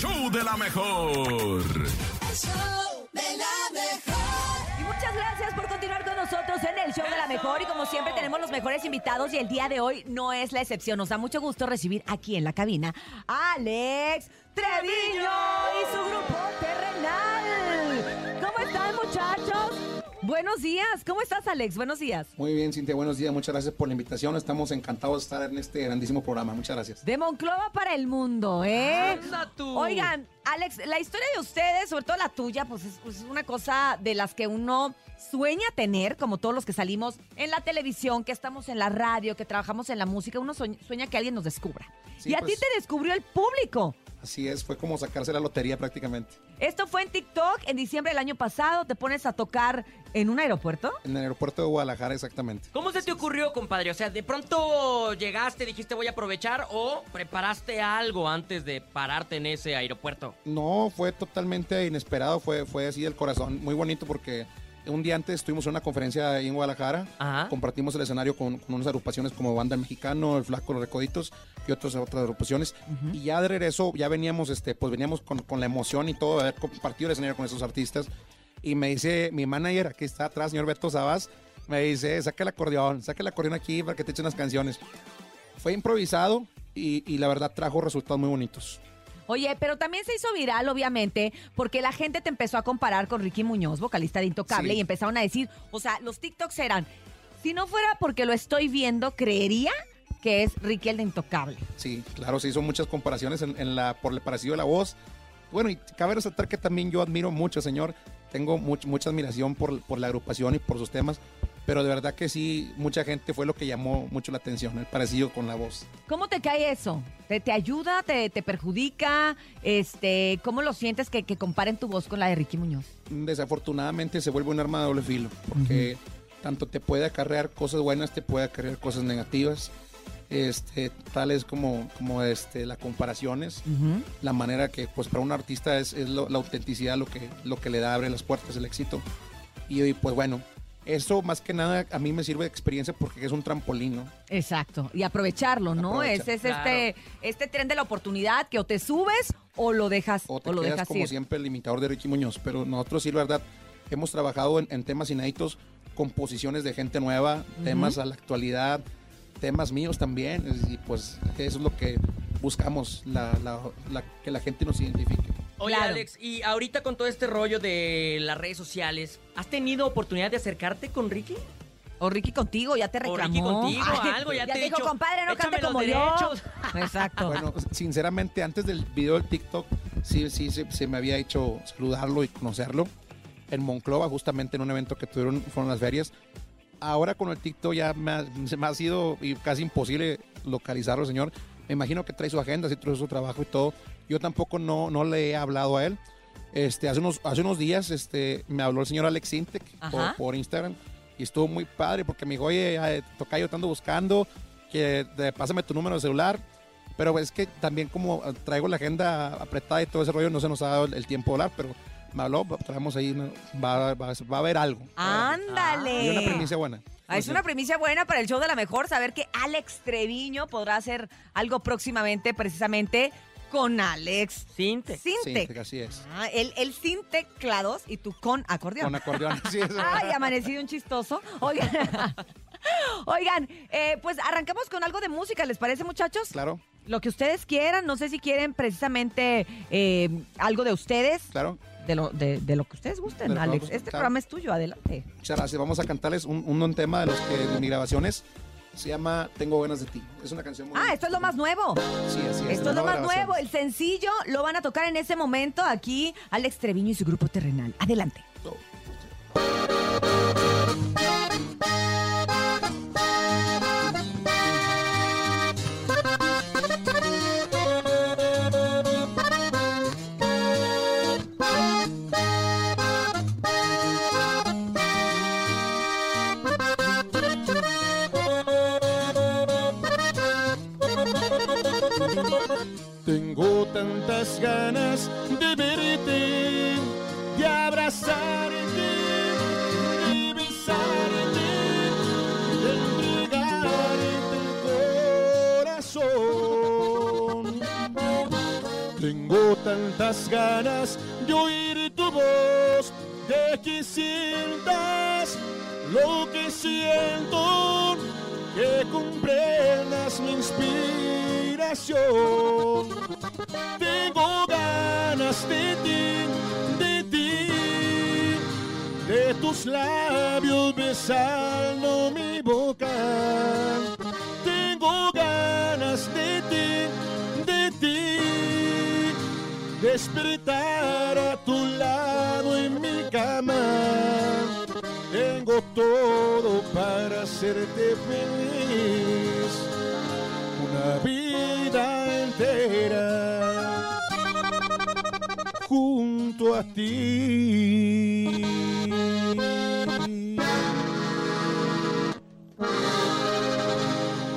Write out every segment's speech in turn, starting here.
show de la mejor. El show de la mejor. Y muchas gracias por continuar con nosotros en el show de la mejor. Y como siempre tenemos los mejores invitados y el día de hoy no es la excepción. Nos da mucho gusto recibir aquí en la cabina a Alex Treviño y su grupo Terrenal. ¿Cómo están muchachos? Buenos días. ¿Cómo estás Alex? Buenos días. Muy bien, Cintia, buenos días. Muchas gracias por la invitación. Estamos encantados de estar en este grandísimo programa. Muchas gracias. De Monclova para el mundo, ¿eh? Anda tú. Oigan, Alex, la historia de ustedes, sobre todo la tuya, pues es, es una cosa de las que uno sueña tener, como todos los que salimos en la televisión, que estamos en la radio, que trabajamos en la música, uno sueña, que alguien nos descubra. Sí, y a pues. ti te descubrió el público. Así es, fue como sacarse la lotería prácticamente. Esto fue en TikTok en diciembre del año pasado. Te pones a tocar en un aeropuerto. En el aeropuerto de Guadalajara, exactamente. ¿Cómo se te ocurrió, compadre? O sea, de pronto llegaste, dijiste voy a aprovechar o preparaste algo antes de pararte en ese aeropuerto. No, fue totalmente inesperado, fue, fue así del corazón. Muy bonito porque un día antes estuvimos en una conferencia ahí en Guadalajara. Ajá. Compartimos el escenario con, con unas agrupaciones como Banda El Mexicano, El Flaco, Los Recoditos y otras, otras agrupaciones. Y ya de regreso, ya veníamos, este, pues veníamos con, con la emoción y todo de haber compartido el escenario con esos artistas. Y me dice mi manager, aquí está atrás, señor Beto Sabas, me dice, saca el acordeón, saca el acordeón aquí para que te echen unas canciones. Fue improvisado y, y la verdad trajo resultados muy bonitos. Oye, pero también se hizo viral, obviamente, porque la gente te empezó a comparar con Ricky Muñoz, vocalista de Intocable, Sí. y empezaron a decir, o sea, los TikToks eran, si no fuera porque lo estoy viendo, creería que es Ricky el de Intocable. Sí, claro, se hizo muchas comparaciones en, en la, por el parecido de la voz. Bueno, y cabe resaltar que también yo admiro mucho, señor. Tengo much- mucha admiración por, por la agrupación y por sus temas. Pero de verdad que sí, mucha gente fue lo que llamó mucho la atención, el parecido con la voz. ¿Cómo te cae eso? ¿Te, te ayuda? Te, te perjudica? Este, ¿Cómo lo sientes que, que comparen tu voz con la de Ricky Muñoz? Desafortunadamente se vuelve un arma de doble filo, porque tanto te puede acarrear cosas buenas, te puede acarrear cosas negativas. Este, tales como, como este, las comparaciones, la manera que pues para un artista es, es lo- la autenticidad lo que, lo que le da, abre las puertas, el éxito. Y, y, pues bueno, eso más que nada a mí me sirve de experiencia porque es un trampolín, ¿no? Exacto, y aprovecharlo, ¿no? Aprovechar, Ese es claro. este, este tren de la oportunidad que o te subes o lo dejas, O o, te lo quedas dejas como ir. siempre el limitador de Ricky Muñoz, pero nosotros sí, la verdad, hemos trabajado en, en temas inéditos, composiciones de gente nueva, temas a la actualidad, temas míos también, y pues eso es lo que buscamos, la- la- la- que la gente nos identifique. Oye, Claro. Alex, y ahorita con todo este rollo de las redes sociales, ¿has tenido oportunidad de acercarte con Ricky? O Ricky contigo, ya te O reclamó. Ricky contigo, Ay, algo, ya te he dijo, dicho, compadre, no "Échame cante como derechos". yo. Exacto. Bueno, sinceramente, antes del video del TikTok, sí, sí, se, se me había hecho saludarlo y conocerlo. En Monclova, justamente en un evento que tuvieron, fueron las ferias. Ahora con el TikTok ya me ha- se me ha sido casi imposible localizarlo, señor. Me imagino que trae su agenda, sí trae su trabajo y todo. Yo tampoco no, no le he hablado a él. Este, hace unos, hace unos días este, me habló el señor Alex Sintec por, por Instagram y estuvo muy padre porque me dijo, oye, eh, Tocayo, te ando buscando, que te- pásame tu número de celular. Pero es que también como eh, traigo la agenda apretada y todo ese rollo, no se nos ha dado el, el tiempo de hablar, pero me habló, traemos ahí, va, va- va a haber algo. Ándale. Y una primicia buena. Ah, es una primicia buena para el show de la mejor saber que Alex Treviño podrá hacer algo próximamente, precisamente con Alex Cinte. Sintec. Sí, así es. Ah, él, él sin teclados y tú con acordeón. Con acordeón, así es. Ay, amanecido un chistoso. Oigan, Oigan eh, pues arrancamos con algo de música, ¿les parece, muchachos? Claro, Lo que ustedes quieran, no sé si quieren precisamente eh, algo de ustedes, claro. De lo, de, de lo que ustedes gusten, Alex. Este claro. programa es tuyo, adelante. Muchas gracias. Vamos a cantarles un, un, tema de los que de mis grabaciones. Se llama Tengo ganas de ti. Es una canción muy Ah, esto es lo más nuevo. Sí, así es. Esto es lo más grabación. nuevo, el sencillo lo van a tocar en ese momento aquí Alex Treviño y su grupo terrenal. Adelante. Tantas ganas de verte, de abrazarte, de besarte, de entregarte el corazón. Tengo tantas ganas de oír tu voz, de que sientas lo que siento, que comprendas mi inspiración. Tengo ganas de ti, de ti, de tus labios besando mi boca. Tengo ganas de ti, de ti, despertar a tu lado en mi cama. Tengo todo para hacerte feliz. Una vida a ti.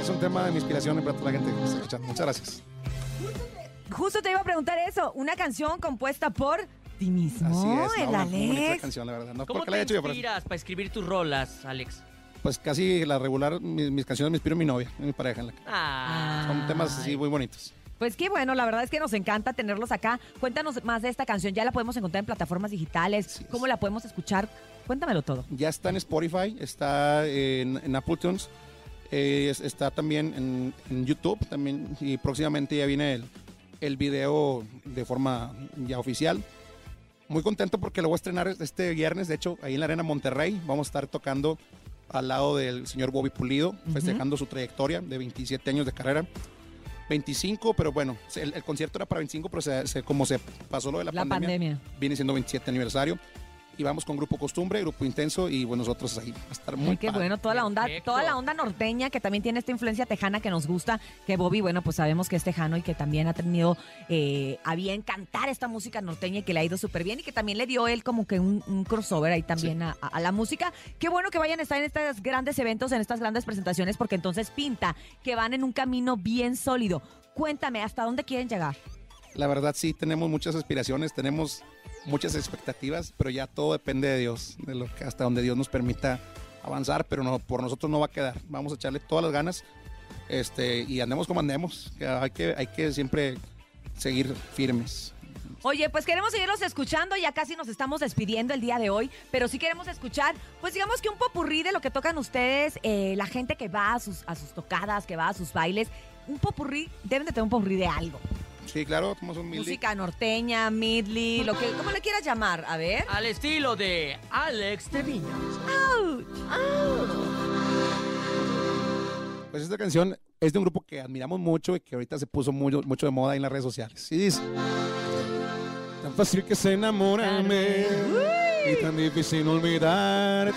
Es un tema de mi inspiración para toda la gente que está escuchando. Muchas gracias. Justo te iba a preguntar eso. Una canción compuesta por ti mismo, Así es. el no, una- Alex. canción, la verdad. No ¿Cómo porque te la haya hecho yo, pero inspiras para escribir tus rolas, Alex? pues casi la regular, mis, mis canciones me inspiro en mi novia, mi pareja. en la que- Ah, Son temas así muy bonitos. Pues qué bueno, la verdad es que nos encanta tenerlos acá. Cuéntanos más de esta canción. ¿Ya la podemos encontrar en plataformas digitales? Es. ¿Cómo la podemos escuchar? Cuéntamelo todo. Ya está en Spotify, está en, en Apple Tunes, eh, es- está también en, en YouTube también y próximamente ya viene el, el video de forma ya oficial. Muy contento porque lo voy a estrenar este viernes, de hecho, ahí en la Arena Monterrey. Vamos a estar tocando al lado del señor Bobby Pulido, festejando su trayectoria de 27 años de carrera. 25, pero bueno, el, el concierto era para 25, pero se- se- como se pasó lo de la, La pandemia. viene siendo 27 aniversario. Y vamos con Grupo Costumbre, Grupo Intenso y bueno, nosotros ahí. Va a estar muy Ay, qué padre. bueno, toda la onda, Perfecto. toda la onda norteña que también tiene esta influencia tejana que nos gusta, que Bobby, bueno, pues sabemos que es tejano y que también ha tenido eh, a bien cantar esta música norteña y que le ha ido súper bien y que también le dio él como que un, un crossover ahí también a, a la música. Qué bueno que vayan a estar en estos grandes eventos, en estas grandes presentaciones, porque entonces pinta que van en un camino bien sólido. Cuéntame, ¿hasta dónde quieren llegar? La verdad sí, tenemos muchas aspiraciones, tenemos muchas expectativas, pero ya todo depende de Dios, de lo que hasta donde Dios nos permita avanzar, pero no, por nosotros no va a quedar. Vamos a echarle todas las ganas este, y andemos como andemos. Hay que, hay que siempre seguir firmes. Oye, pues queremos seguirlos escuchando, ya casi nos estamos despidiendo el día de hoy, pero sí queremos escuchar, pues digamos que un popurrí de lo que tocan ustedes, eh, la gente que va a sus, a sus tocadas, que va a sus bailes, un popurrí, deben de tener un popurrí de algo. Sí, claro, somos un mildi. Música norteña, midley, lo que, como le quieras llamar, a ver. Al estilo de Alex Treviño. Pues esta canción es de un grupo que admiramos mucho y que ahorita se puso muy- mucho de moda en las redes sociales. Y dice, tan fácil que se enamorarme y tan difícil olvidar,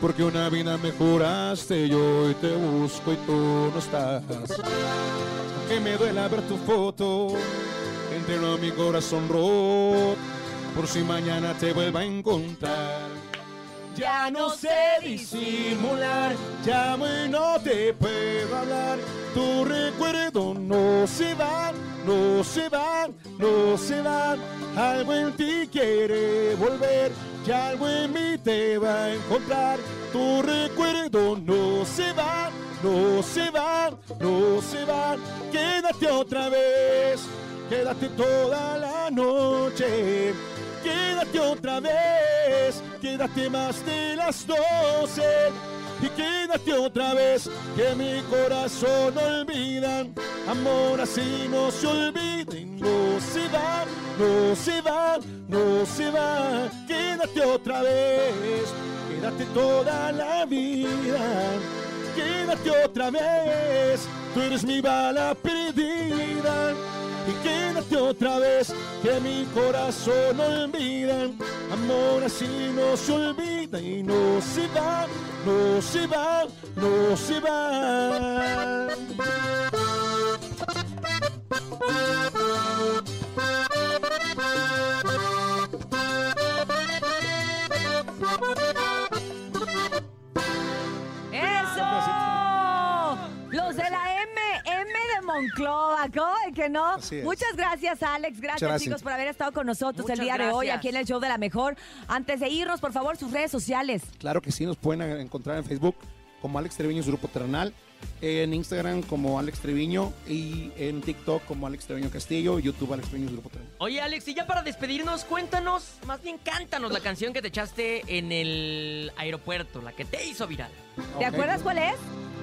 porque una vida mejoraste y hoy te busco y tú no estás. Aunque me duela ver tu foto, entreno mi corazón roto, por si mañana te vuelva a encontrar. Ya no sé disimular, llamo y no te puedo hablar. Tu recuerdo no se va, no se va, no se va. Algo en ti quiere volver y algo en mí te va a encontrar. Tu recuerdo no se va, no se va, no se va. Quédate otra vez, quédate toda la noche. Quédate otra vez, quédate más de las doce. Y quédate otra vez, que mi corazón no olvida. Amor así no se olvida y no se va, no se va, no se va. Quédate otra vez, quédate toda la vida. Quédate otra vez, tú eres mi bala perdida. Y quédate otra vez, que mi corazón no olvida. Amor así no se olvida y no se va, no se va, no se va. Monclova, ¿cómo que no? Así es. Muchas gracias, Alex. Gracias, gracias. chicos, por haber estado con nosotros Muchas el día de hoy aquí en el show de la mejor. Antes de irnos, por favor, sus redes sociales. Claro que sí, nos pueden encontrar en Facebook como Alex Treviño, su grupo terrenal. En Instagram como Alex Treviño y en TikTok como Alex Treviño Castillo, YouTube Alex Treviño Grupo Treviño. Oye, Alex, y ya para despedirnos, cuéntanos, más bien cántanos la canción que te echaste en el aeropuerto, la que te hizo viral. ¿Te acuerdas cuál es?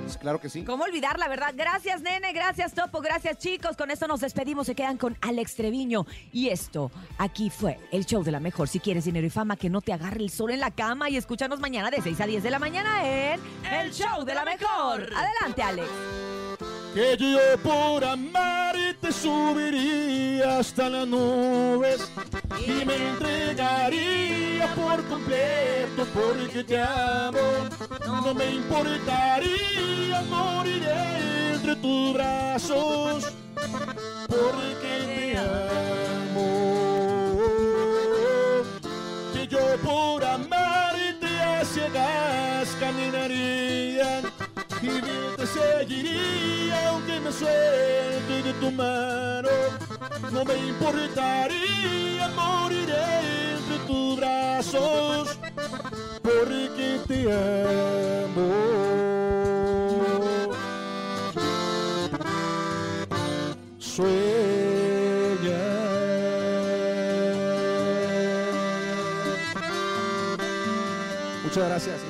Pues claro que sí. ¿Cómo olvidar la verdad? Gracias, nene. Gracias, Topo. Gracias, chicos. Con esto nos despedimos. Se quedan con Alex Treviño. Y esto, aquí fue el show de la mejor. Si quieres dinero y fama, que no te agarre el sol en la cama. Y escúchanos mañana de 6 a 10 de la mañana en El Show de la Mejor. Adelante, Alex. Que yo por amarte subiría hasta las nubes y me entregaría por completo porque te amo. No me importaría morir entre tus brazos porque te amo. Que yo por amarte a ciegas caminaría y te seguiría aunque me suelte de tu mano. No me importaría morir entre tus brazos porque te amo. Sueña. Muchas gracias.